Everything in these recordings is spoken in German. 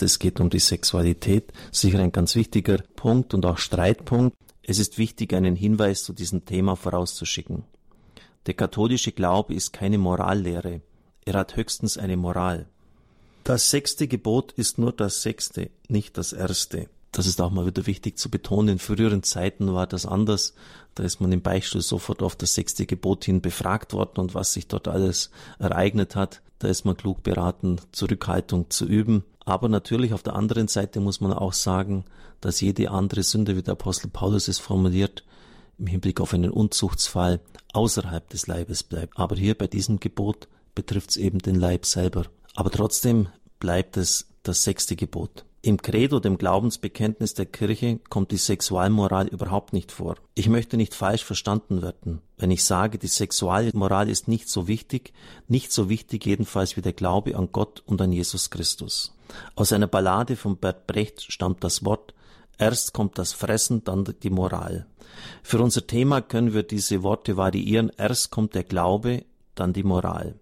Es geht um die Sexualität, sicher ein ganz wichtiger Punkt und auch Streitpunkt. Es ist wichtig, einen Hinweis zu diesem Thema vorauszuschicken. Der katholische Glaube ist keine Morallehre. Er hat höchstens eine Moral. Das sechste Gebot ist nur das sechste, nicht das erste. Das ist auch mal wieder wichtig zu betonen. In früheren Zeiten war das anders. Da ist man im Beichtstuhl sofort auf das sechste Gebot hin befragt worden und was sich dort alles ereignet hat. Da ist man klug beraten, Zurückhaltung zu üben. Aber natürlich auf der anderen Seite muss man auch sagen, dass jede andere Sünde, wie der Apostel Paulus es formuliert, im Hinblick auf einen Unzuchtsfall außerhalb des Leibes bleibt. Aber hier bei diesem Gebot betrifft es eben den Leib selber. Aber trotzdem bleibt es das sechste Gebot. Im Credo, dem Glaubensbekenntnis der Kirche, kommt die Sexualmoral überhaupt nicht vor. Ich möchte nicht falsch verstanden werden, wenn ich sage, die Sexualmoral ist nicht so wichtig, nicht so wichtig jedenfalls wie der Glaube an Gott und an Jesus Christus. Aus einer Ballade von Bert Brecht stammt das Wort, erst kommt das Fressen, dann die Moral. Für unser Thema können wir diese Worte variieren, erst kommt der Glaube, dann die Moral.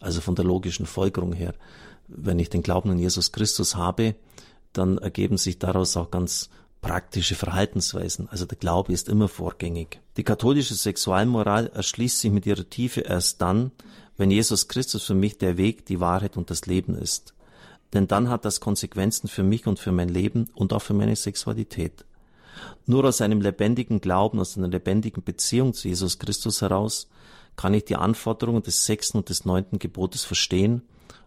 Also von der logischen Folgerung her. Wenn ich den Glauben an Jesus Christus habe, dann ergeben sich daraus auch ganz praktische Verhaltensweisen. Also der Glaube ist immer vorgängig. Die katholische Sexualmoral erschließt sich mit ihrer Tiefe erst dann, wenn Jesus Christus für mich der Weg, die Wahrheit und das Leben ist. Denn dann hat das Konsequenzen für mich und für mein Leben und auch für meine Sexualität. Nur aus einem lebendigen Glauben, aus einer lebendigen Beziehung zu Jesus Christus heraus kann ich die Anforderungen des sechsten und des neunten Gebotes verstehen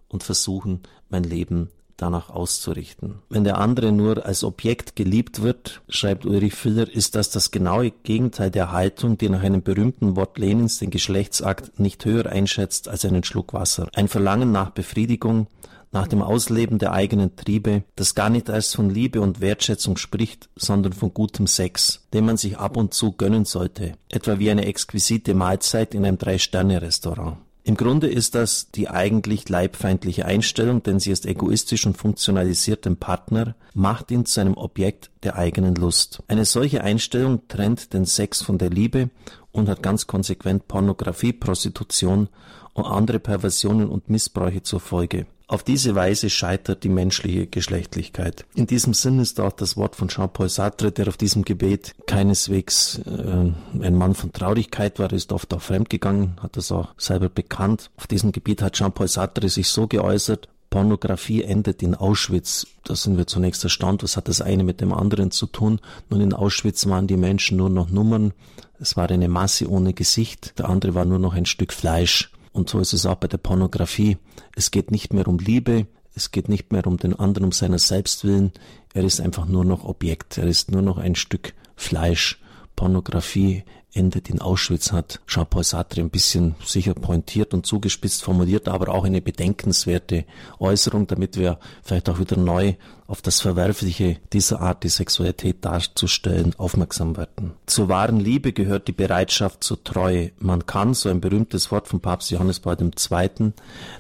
und versuchen, mein Leben danach auszurichten. Wenn der andere nur als Objekt geliebt wird, schreibt Ulrich Füller, ist das das genaue Gegenteil der Haltung, die nach einem berühmten Wort Lenins den Geschlechtsakt nicht höher einschätzt als einen Schluck Wasser. Ein Verlangen nach Befriedigung, nach dem Ausleben der eigenen Triebe, das gar nicht erst von Liebe und Wertschätzung spricht, sondern von gutem Sex, den man sich ab und zu gönnen sollte, etwa wie eine exquisite Mahlzeit in einem Drei-Sterne-Restaurant. Im Grunde ist das die eigentlich leibfeindliche Einstellung, denn sie ist egoistisch und funktionalisiert den Partner, macht ihn zu einem Objekt der eigenen Lust. Eine solche Einstellung trennt den Sex von der Liebe und hat ganz konsequent Pornografie, Prostitution und andere Perversionen und Missbräuche zur Folge. Auf diese Weise scheitert die menschliche Geschlechtlichkeit. In diesem Sinn ist auch das Wort von Jean-Paul Sartre, der auf diesem Gebet keineswegs äh, ein Mann von Traurigkeit war, ist oft auch fremdgegangen, hat das auch selber bekannt. Auf diesem Gebiet hat Jean-Paul Sartre sich so geäußert, Pornografie endet in Auschwitz. Da sind wir zunächst erstaunt, was hat das eine mit dem anderen zu tun? Nun in Auschwitz waren die Menschen nur noch Nummern, es war eine Masse ohne Gesicht, der andere war nur noch ein Stück Fleisch. Und so ist es auch bei der Pornografie. Es geht nicht mehr um Liebe, es geht nicht mehr um den anderen, um seiner selbst willen. Er ist einfach nur noch Objekt, er ist nur noch ein Stück Fleisch. Pornografie endet in Auschwitz, hat Jean-Paul Sartre ein bisschen sicher pointiert und zugespitzt formuliert, aber auch eine bedenkenswerte Äußerung, damit wir vielleicht auch wieder neu auf das Verwerfliche dieser Art, die Sexualität darzustellen, aufmerksam werden. Zur wahren Liebe gehört die Bereitschaft zur Treue. Man kann, so ein berühmtes Wort von Papst Johannes Paul II.,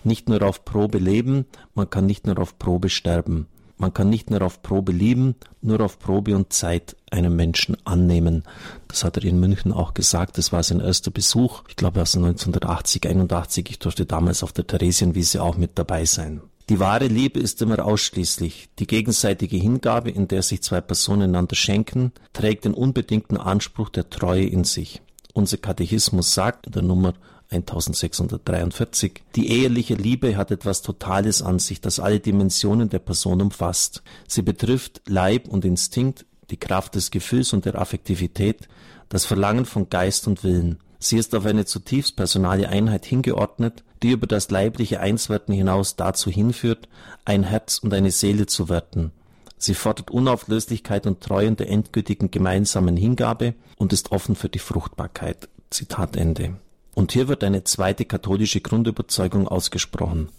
nicht nur auf Probe leben, man kann nicht nur auf Probe sterben. Man kann nicht nur auf Probe lieben, nur auf Probe und Zeit einen Menschen annehmen. Das hat er in München auch gesagt. Das war sein erster Besuch. Ich glaube, aus 1980, 81. Ich durfte damals auf der Theresienwiese auch mit dabei sein. Die wahre Liebe ist immer ausschließlich. Die gegenseitige Hingabe, in der sich zwei Personen einander schenken, trägt den unbedingten Anspruch der Treue in sich. Unser Katechismus sagt in der Nummer 1643. Die eheliche Liebe hat etwas Totales an sich, das alle Dimensionen der Person umfasst. Sie betrifft Leib und Instinkt, die Kraft des Gefühls und der Affektivität, das Verlangen von Geist und Willen. Sie ist auf eine zutiefst personale Einheit hingeordnet, die über das leibliche Einswerten hinaus dazu hinführt, ein Herz und eine Seele zu werden. Sie fordert Unauflöslichkeit und Treue in der endgültigen gemeinsamen Hingabe und ist offen für die Fruchtbarkeit. Zitat Ende. Und hier wird eine zweite katholische Grundüberzeugung ausgesprochen,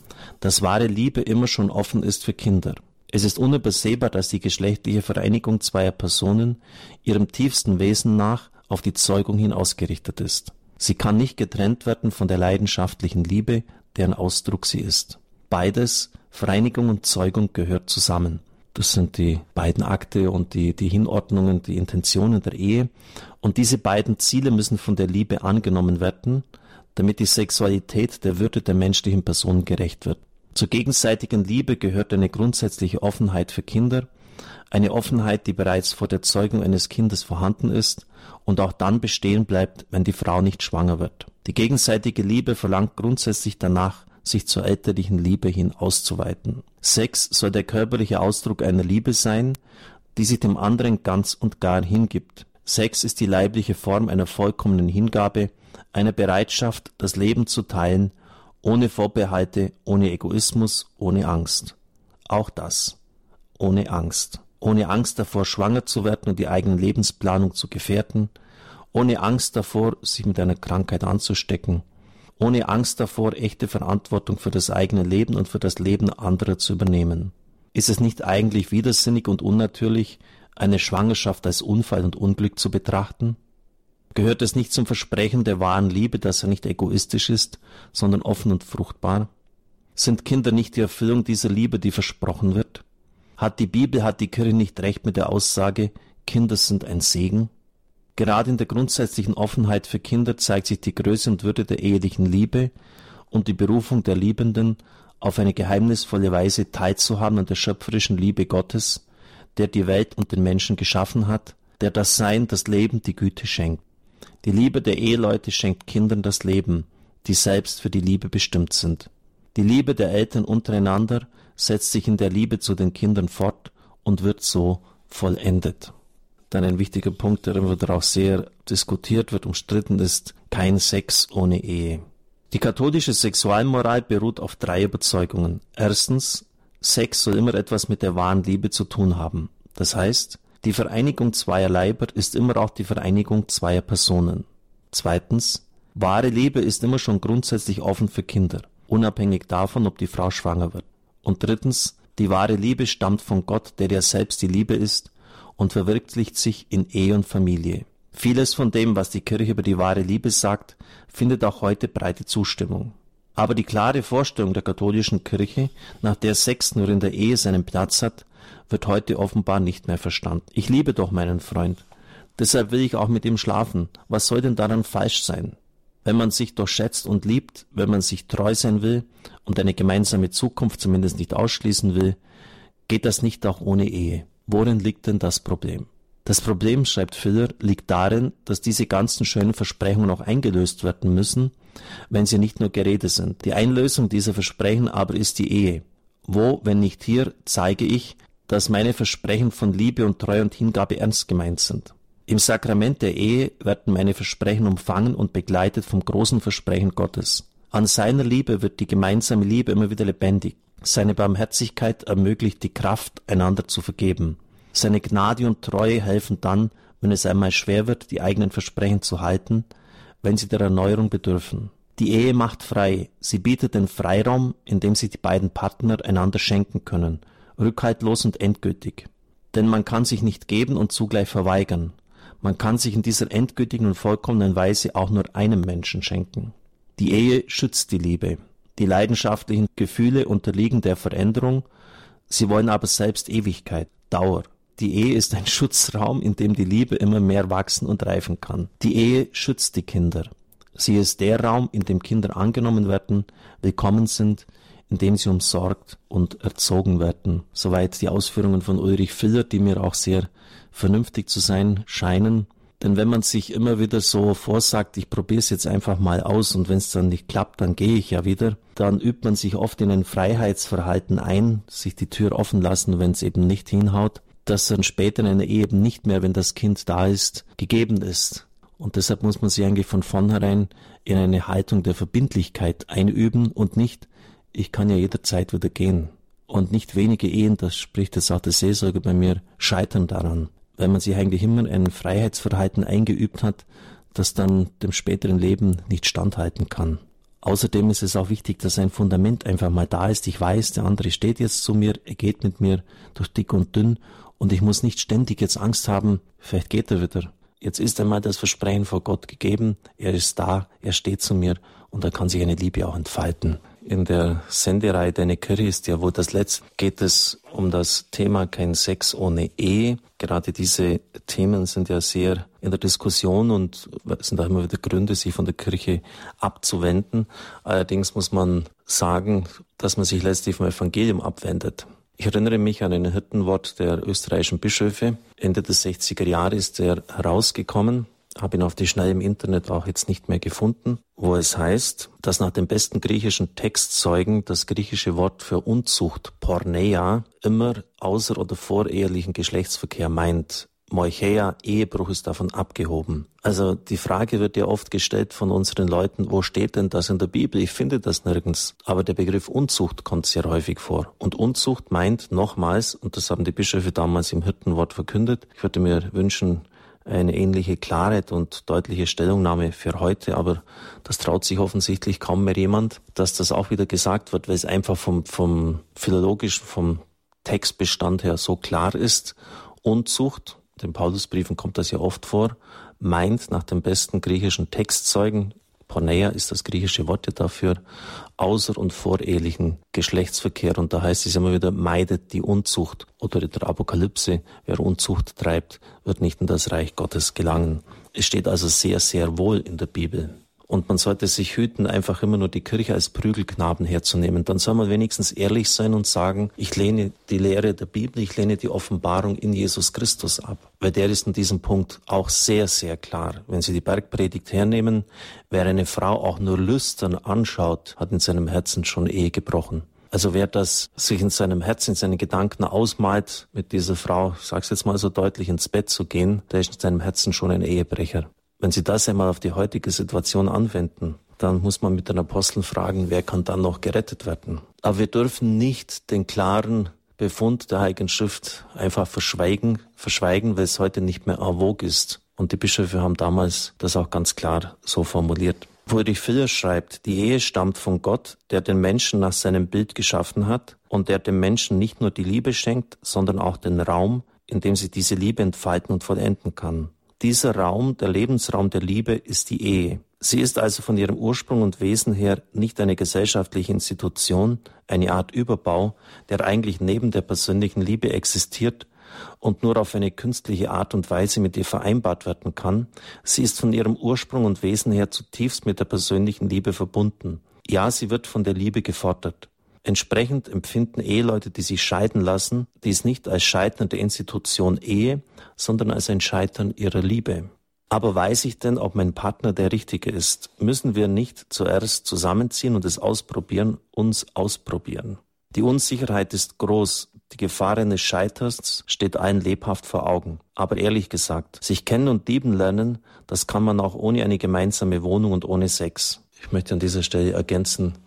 dass wahre Liebe immer schon offen ist für Kinder. Es ist unübersehbar, dass die geschlechtliche Vereinigung zweier Personen ihrem tiefsten Wesen nach auf die Zeugung hin ausgerichtet ist. Sie kann nicht getrennt werden von der leidenschaftlichen Liebe, deren Ausdruck sie ist. Beides, Vereinigung und Zeugung, gehört zusammen. Das sind die beiden Akte und die, die Hinordnungen, die Intentionen der Ehe. Und diese beiden Ziele müssen von der Liebe angenommen werden, damit die Sexualität der Würde der menschlichen Person gerecht wird. Zur gegenseitigen Liebe gehört eine grundsätzliche Offenheit für Kinder, eine Offenheit, die bereits vor der Zeugung eines Kindes vorhanden ist und auch dann bestehen bleibt, wenn die Frau nicht schwanger wird. Die gegenseitige Liebe verlangt grundsätzlich danach, sich zur elterlichen Liebe hin auszuweiten. Sex soll der körperliche Ausdruck einer Liebe sein, die sich dem anderen ganz und gar hingibt. Sex ist die leibliche Form einer vollkommenen Hingabe, einer Bereitschaft, das Leben zu teilen, ohne Vorbehalte, ohne Egoismus, ohne Angst. Auch das. Ohne Angst. Ohne Angst davor, schwanger zu werden und die eigene Lebensplanung zu gefährden, ohne Angst davor, sich mit einer Krankheit anzustecken, ohne Angst davor, echte Verantwortung für das eigene Leben und für das Leben anderer zu übernehmen. Ist es nicht eigentlich widersinnig und unnatürlich, eine Schwangerschaft als Unfall und Unglück zu betrachten? Gehört es nicht zum Versprechen der wahren Liebe, dass er nicht egoistisch ist, sondern offen und fruchtbar? Sind Kinder nicht die Erfüllung dieser Liebe, die versprochen wird? Hat die Bibel, hat die Kirche nicht recht mit der Aussage, Kinder sind ein Segen? Gerade in der grundsätzlichen Offenheit für Kinder zeigt sich die Größe und Würde der ehelichen Liebe und die Berufung der Liebenden, auf eine geheimnisvolle Weise teilzuhaben an der schöpferischen Liebe Gottes, der die Welt und den Menschen geschaffen hat, der das Sein, das Leben, die Güte schenkt. Die Liebe der Eheleute schenkt Kindern das Leben, die selbst für die Liebe bestimmt sind. Die Liebe der Eltern untereinander setzt sich in der Liebe zu den Kindern fort und wird so vollendet. Dann ein wichtiger Punkt, der wieder auch sehr diskutiert wird, umstritten ist, kein Sex ohne Ehe. Die katholische Sexualmoral beruht auf drei Überzeugungen. Erstens, Sex soll immer etwas mit der wahren Liebe zu tun haben. Das heißt, die Vereinigung zweier Leiber ist immer auch die Vereinigung zweier Personen. Zweitens, wahre Liebe ist immer schon grundsätzlich offen für Kinder, unabhängig davon, ob die Frau schwanger wird. Und drittens, die wahre Liebe stammt von Gott, der ja selbst die Liebe ist und verwirklicht sich in Ehe und Familie. Vieles von dem, was die Kirche über die wahre Liebe sagt, findet auch heute breite Zustimmung. Aber die klare Vorstellung der katholischen Kirche, nach der Sex nur in der Ehe seinen Platz hat, wird heute offenbar nicht mehr verstanden. Ich liebe doch meinen Freund. Deshalb will ich auch mit ihm schlafen. Was soll denn daran falsch sein? Wenn man sich doch schätzt und liebt, wenn man sich treu sein will und eine gemeinsame Zukunft zumindest nicht ausschließen will, geht das nicht auch ohne Ehe. Worin liegt denn das Problem? Das Problem, schreibt Filler, liegt darin, dass diese ganzen schönen Versprechungen auch eingelöst werden müssen, wenn sie nicht nur Gerede sind. Die Einlösung dieser Versprechen aber ist die Ehe. Wo, wenn nicht hier, zeige ich, dass meine Versprechen von Liebe und Treue und Hingabe ernst gemeint sind. Im Sakrament der Ehe werden meine Versprechen umfangen und begleitet vom großen Versprechen Gottes. An seiner Liebe wird die gemeinsame Liebe immer wieder lebendig. Seine Barmherzigkeit ermöglicht die Kraft, einander zu vergeben. Seine Gnade und Treue helfen dann, wenn es einmal schwer wird, die eigenen Versprechen zu halten, wenn sie der Erneuerung bedürfen. Die Ehe macht frei. Sie bietet den Freiraum, in dem sich die beiden Partner einander schenken können, rückhaltlos und endgültig. Denn man kann sich nicht geben und zugleich verweigern. Man kann sich in dieser endgültigen und vollkommenen Weise auch nur einem Menschen schenken. Die Ehe schützt die Liebe. Die leidenschaftlichen Gefühle unterliegen der Veränderung, sie wollen aber selbst Ewigkeit, Dauer. Die Ehe ist ein Schutzraum, in dem die Liebe immer mehr wachsen und reifen kann. Die Ehe schützt die Kinder. Sie ist der Raum, in dem Kinder angenommen werden, willkommen sind, in dem sie umsorgt und erzogen werden. Soweit die Ausführungen von Ulrich Filler, die mir auch sehr vernünftig zu sein scheinen. Denn wenn man sich immer wieder so vorsagt, ich probiere es jetzt einfach mal aus und wenn es dann nicht klappt, dann gehe ich ja wieder, dann übt man sich oft in ein Freiheitsverhalten ein, sich die Tür offen lassen, wenn es eben nicht hinhaut, das dann später in einer Ehe eben nicht mehr, wenn das Kind da ist, gegeben ist. Und deshalb muss man sich eigentlich von vornherein in eine Haltung der Verbindlichkeit einüben und nicht, ich kann ja jederzeit wieder gehen. Und nicht wenige Ehen, das spricht jetzt auch der Seelsorger bei mir, scheitern daran weil man sich eigentlich immer ein Freiheitsverhalten eingeübt hat, das dann dem späteren Leben nicht standhalten kann. Außerdem ist es auch wichtig, dass ein Fundament einfach mal da ist. Ich weiß, der andere steht jetzt zu mir, er geht mit mir durch dick und dünn und ich muss nicht ständig jetzt Angst haben, vielleicht geht er wieder. Jetzt ist einmal das Versprechen vor Gott gegeben, er ist da, er steht zu mir und da kann sich eine Liebe auch entfalten in der Sendereihe Deine Kirche ist ja wohl das letzte, geht es um das Thema kein Sex ohne Ehe. Gerade diese Themen sind ja sehr in der Diskussion und sind auch immer wieder Gründe, sich von der Kirche abzuwenden. Allerdings muss man sagen, dass man sich letztlich vom Evangelium abwendet. Ich erinnere mich an ein Hirtenwort der österreichischen Bischöfe. Ende des 60er Jahres ist er herausgekommen, habe ihn auf die Schnelle im Internet auch jetzt nicht mehr gefunden, wo es heißt, dass nach dem besten griechischen Textzeugen das griechische Wort für Unzucht, Porneia, immer außer- oder vorehelichen Geschlechtsverkehr meint. Moicheia, Ehebruch ist davon abgehoben. Also die Frage wird ja oft gestellt von unseren Leuten, wo steht denn das in der Bibel? Ich finde das nirgends. Aber der Begriff Unzucht kommt sehr häufig vor. Und Unzucht meint nochmals, und das haben die Bischöfe damals im Hirtenwort verkündet, ich würde mir wünschen, eine ähnliche Klarheit und deutliche Stellungnahme für heute, aber das traut sich offensichtlich kaum mehr jemand, dass das auch wieder gesagt wird, weil es einfach vom, vom philologischen, vom Textbestand her so klar ist. Unzucht, den Paulusbriefen kommt das ja oft vor, meint nach dem besten griechischen Textzeugen, Porneia ist das griechische Wort dafür, außer- und vorehelichen Geschlechtsverkehr. Und da heißt es immer wieder, meidet die Unzucht. Oder in der Apokalypse, wer Unzucht treibt, wird nicht in das Reich Gottes gelangen. Es steht also sehr, sehr wohl in der Bibel. Und man sollte sich hüten, einfach immer nur die Kirche als Prügelknaben herzunehmen. Dann soll man wenigstens ehrlich sein und sagen, ich lehne die Lehre der Bibel, ich lehne die Offenbarung in Jesus Christus ab. Weil der ist in diesem Punkt auch sehr, sehr klar. Wenn Sie die Bergpredigt hernehmen, wer eine Frau auch nur lüstern anschaut, hat in seinem Herzen schon Ehe gebrochen. Also wer das sich in seinem Herzen, in seinen Gedanken ausmalt, mit dieser Frau, sag's jetzt mal so deutlich, ins Bett zu gehen, der ist in seinem Herzen schon ein Ehebrecher. Wenn Sie das einmal auf die heutige Situation anwenden, dann muss man mit den Aposteln fragen, wer kann dann noch gerettet werden. Aber wir dürfen nicht den klaren Befund der Heiligen Schrift einfach verschweigen, verschweigen, weil es heute nicht mehr en vogue ist. Und die Bischöfe haben damals das auch ganz klar so formuliert. Friedrich Filler schreibt, die Ehe stammt von Gott, der den Menschen nach seinem Bild geschaffen hat und der dem Menschen nicht nur die Liebe schenkt, sondern auch den Raum, in dem sie diese Liebe entfalten und vollenden kann. Dieser Raum, der Lebensraum der Liebe, ist die Ehe. Sie ist also von ihrem Ursprung und Wesen her nicht eine gesellschaftliche Institution, eine Art Überbau, der eigentlich neben der persönlichen Liebe existiert und nur auf eine künstliche Art und Weise mit ihr vereinbart werden kann. Sie ist von ihrem Ursprung und Wesen her zutiefst mit der persönlichen Liebe verbunden. Ja, sie wird von der Liebe gefordert. Entsprechend empfinden Eheleute, die sich scheiden lassen, dies nicht als Scheitern der Institution Ehe, sondern als ein Scheitern ihrer Liebe. Aber weiß ich denn, ob mein Partner der Richtige ist? Müssen wir nicht zuerst zusammenziehen und es ausprobieren, uns ausprobieren? Die Unsicherheit ist groß, die Gefahr eines Scheiterns steht allen lebhaft vor Augen. Aber ehrlich gesagt, sich kennen und lieben lernen, das kann man auch ohne eine gemeinsame Wohnung und ohne Sex. Ich möchte an dieser Stelle ergänzen,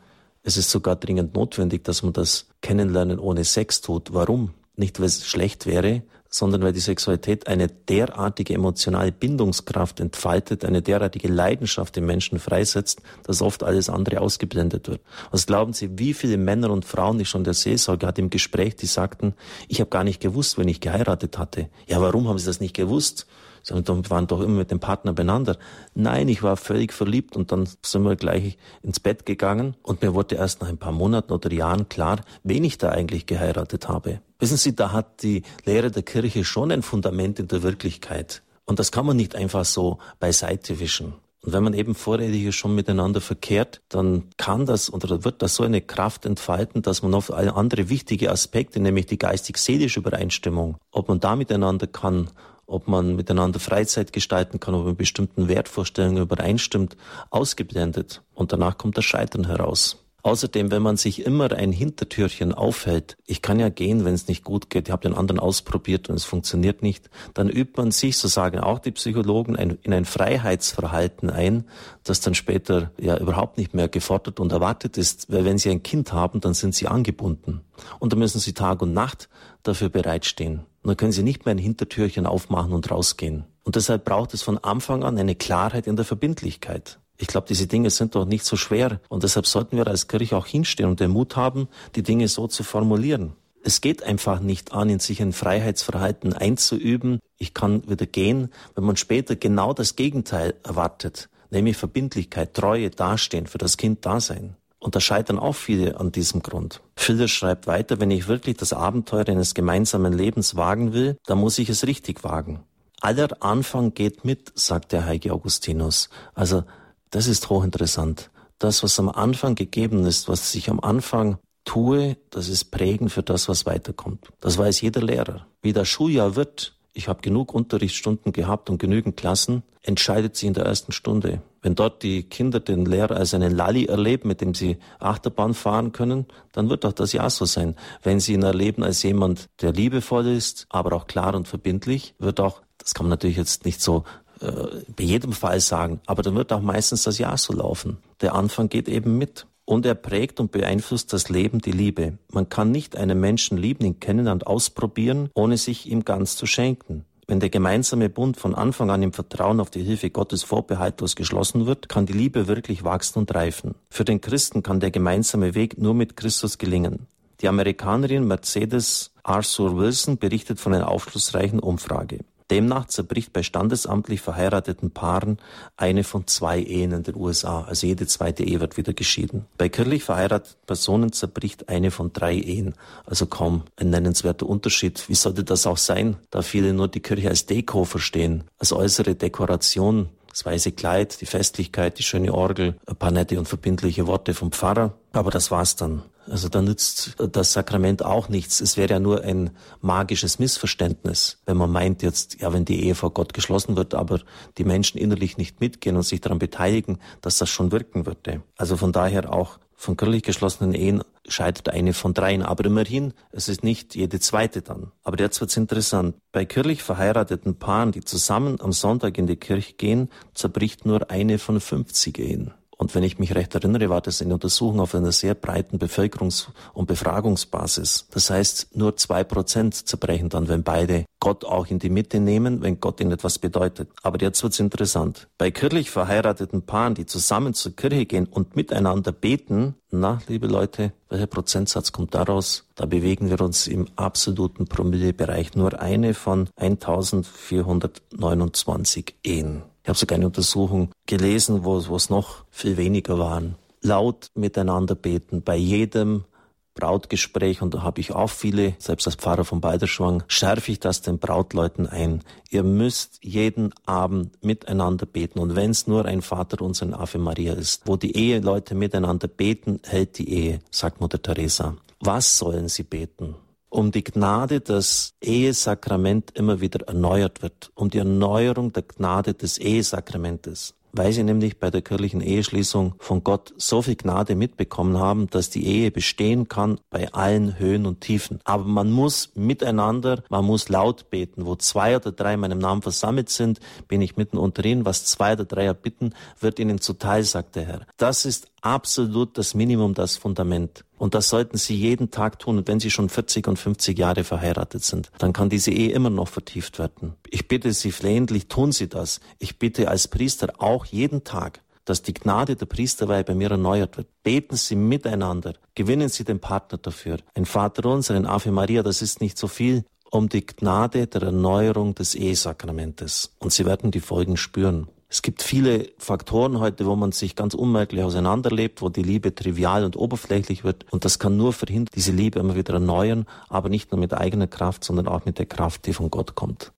es ist sogar dringend notwendig, dass man das Kennenlernen ohne Sex tut. Warum? Nicht, weil es schlecht wäre, sondern weil die Sexualität eine derartige emotionale Bindungskraft entfaltet, eine derartige Leidenschaft im Menschen freisetzt, dass oft alles andere ausgeblendet wird. Was glauben Sie, wie viele Männer und Frauen ich schon der Seelsorge hatte im Gespräch, die sagten, ich habe gar nicht gewusst, wenn ich geheiratet hatte. Ja, warum haben Sie das nicht gewusst? Sondern waren doch immer mit dem Partner beieinander. Nein, ich war völlig verliebt und dann sind wir gleich ins Bett gegangen und mir wurde erst nach ein paar Monaten oder Jahren klar, wen ich da eigentlich geheiratet habe. Wissen Sie, da hat die Lehre der Kirche schon ein Fundament in der Wirklichkeit. Und das kann man nicht einfach so beiseite wischen. Und wenn man eben vorredig schon miteinander verkehrt, dann kann das oder wird das so eine Kraft entfalten, dass man auf alle andere wichtige Aspekte, nämlich die geistig-seelische Übereinstimmung, ob man da miteinander kann ob man miteinander Freizeit gestalten kann, ob man bestimmten Wertvorstellungen übereinstimmt, ausgeblendet. Und danach kommt das Scheitern heraus. Außerdem, wenn man sich immer ein Hintertürchen aufhält, ich kann ja gehen, wenn es nicht gut geht, ich habe den anderen ausprobiert und es funktioniert nicht, dann übt man sich, so sagen auch die Psychologen, ein, in ein Freiheitsverhalten ein, das dann später ja überhaupt nicht mehr gefordert und erwartet ist, weil wenn sie ein Kind haben, dann sind sie angebunden. Und da müssen sie Tag und Nacht dafür bereitstehen. Und dann können sie nicht mehr ein Hintertürchen aufmachen und rausgehen. Und deshalb braucht es von Anfang an eine Klarheit in der Verbindlichkeit. Ich glaube, diese Dinge sind doch nicht so schwer. Und deshalb sollten wir als Kirche auch hinstehen und den Mut haben, die Dinge so zu formulieren. Es geht einfach nicht an, in sich ein Freiheitsverhalten einzuüben. Ich kann wieder gehen, wenn man später genau das Gegenteil erwartet, nämlich Verbindlichkeit, Treue, Dastehen, für das Kind da sein. Und da scheitern auch viele an diesem Grund. Schiller schreibt weiter, wenn ich wirklich das Abenteuer eines gemeinsamen Lebens wagen will, dann muss ich es richtig wagen. Aller Anfang geht mit, sagt der heilige Augustinus. Also das ist hochinteressant. das, was am Anfang gegeben ist, was ich am Anfang tue, das ist prägend für das, was weiterkommt. Das weiß jeder Lehrer. Wie das Schuljahr wird, ich habe genug Unterrichtsstunden gehabt und genügend Klassen, entscheidet sie in der ersten Stunde. Wenn dort die Kinder den Lehrer als einen Lalli erleben, mit dem sie Achterbahn fahren können, dann wird auch das ja so sein. Wenn sie ihn erleben als jemand, der liebevoll ist, aber auch klar und verbindlich, wird auch, das kann man natürlich jetzt nicht so äh, bei jedem Fall sagen, aber dann wird auch meistens das Jahr so laufen. Der Anfang geht eben mit. Und er prägt und beeinflusst das Leben, die Liebe. Man kann nicht einen Menschen lieben, ihn kennen und ausprobieren, ohne sich ihm ganz zu schenken. Wenn der gemeinsame Bund von Anfang an im Vertrauen auf die Hilfe Gottes vorbehaltlos geschlossen wird, kann die Liebe wirklich wachsen und reifen. Für den Christen kann der gemeinsame Weg nur mit Christus gelingen. Die Amerikanerin Mercedes Arthur Wilson berichtet von einer aufschlussreichen Umfrage. Demnach zerbricht bei standesamtlich verheirateten Paaren eine von zwei Ehen in den USA, also jede zweite Ehe wird wieder geschieden. Bei kirchlich verheirateten Personen zerbricht eine von drei Ehen, also kaum ein nennenswerter Unterschied. Wie sollte das auch sein, da viele nur die Kirche als Deko verstehen, als äußere Dekoration, das weiße Kleid, die Festlichkeit, die schöne Orgel, ein paar nette und verbindliche Worte vom Pfarrer, aber das war's dann. Also da nützt das Sakrament auch nichts. Es wäre ja nur ein magisches Missverständnis, wenn man meint jetzt, ja, wenn die Ehe vor Gott geschlossen wird, aber die Menschen innerlich nicht mitgehen und sich daran beteiligen, dass das schon wirken würde. Also von daher auch von kirchlich geschlossenen Ehen scheitert eine von dreien. Aber immerhin, es ist nicht jede zweite dann. Aber jetzt wird's interessant. Bei kirchlich verheirateten Paaren, die zusammen am Sonntag in die Kirche gehen, zerbricht nur eine von 50 Ehen. Und wenn ich mich recht erinnere, war das eine Untersuchung auf einer sehr breiten Bevölkerungs- und Befragungsbasis. Das heißt, nur zwei Prozent zerbrechen dann, wenn beide Gott auch in die Mitte nehmen, wenn Gott ihnen etwas bedeutet. Aber jetzt wird's interessant. Bei kirchlich verheirateten Paaren, die zusammen zur Kirche gehen und miteinander beten, na, liebe Leute, welcher Prozentsatz kommt daraus? Da bewegen wir uns im absoluten Promillebereich. Nur eine von 1429 Ehen. Ich habe sogar eine Untersuchung gelesen, wo, es noch viel weniger waren. Laut miteinander beten bei jedem Brautgespräch und da habe ich auch viele, selbst als Pfarrer von Beiderschwang, schärfe ich das den Brautleuten ein. Ihr müsst jeden Abend miteinander beten und wenn es nur ein Vater unser Ave Maria ist, wo die Eheleute miteinander beten, hält die Ehe, sagt Mutter Teresa. Was sollen sie beten? Um die Gnade, dass Ehesakrament immer wieder erneuert wird, um die Erneuerung der Gnade des Ehesakramentes weil sie nämlich bei der kirchlichen Eheschließung von Gott so viel Gnade mitbekommen haben, dass die Ehe bestehen kann bei allen Höhen und Tiefen. Aber man muss miteinander, man muss laut beten. Wo zwei oder drei in meinem Namen versammelt sind, bin ich mitten unter ihnen. Was zwei oder drei erbitten, wird ihnen zuteil, sagt der Herr. Das ist absolut das Minimum, das Fundament. Und das sollten Sie jeden Tag tun. Und wenn Sie schon 40 und 50 Jahre verheiratet sind, dann kann diese Ehe immer noch vertieft werden. Ich bitte Sie flehentlich, tun Sie das. Ich bitte als Priester auch jeden Tag, dass die Gnade der Priesterweihe bei mir erneuert wird. Beten Sie miteinander. Gewinnen Sie den Partner dafür. Ein Vater unser, ein Ave Maria, das ist nicht so viel, um die Gnade der Erneuerung des Ehesakramentes. Und Sie werden die Folgen spüren. Es gibt viele Faktoren heute, wo man sich ganz unmerklich auseinanderlebt, wo die Liebe trivial und oberflächlich wird. Und das kann nur verhindern, diese Liebe immer wieder erneuern, aber nicht nur mit eigener Kraft, sondern auch mit der Kraft, die von Gott kommt.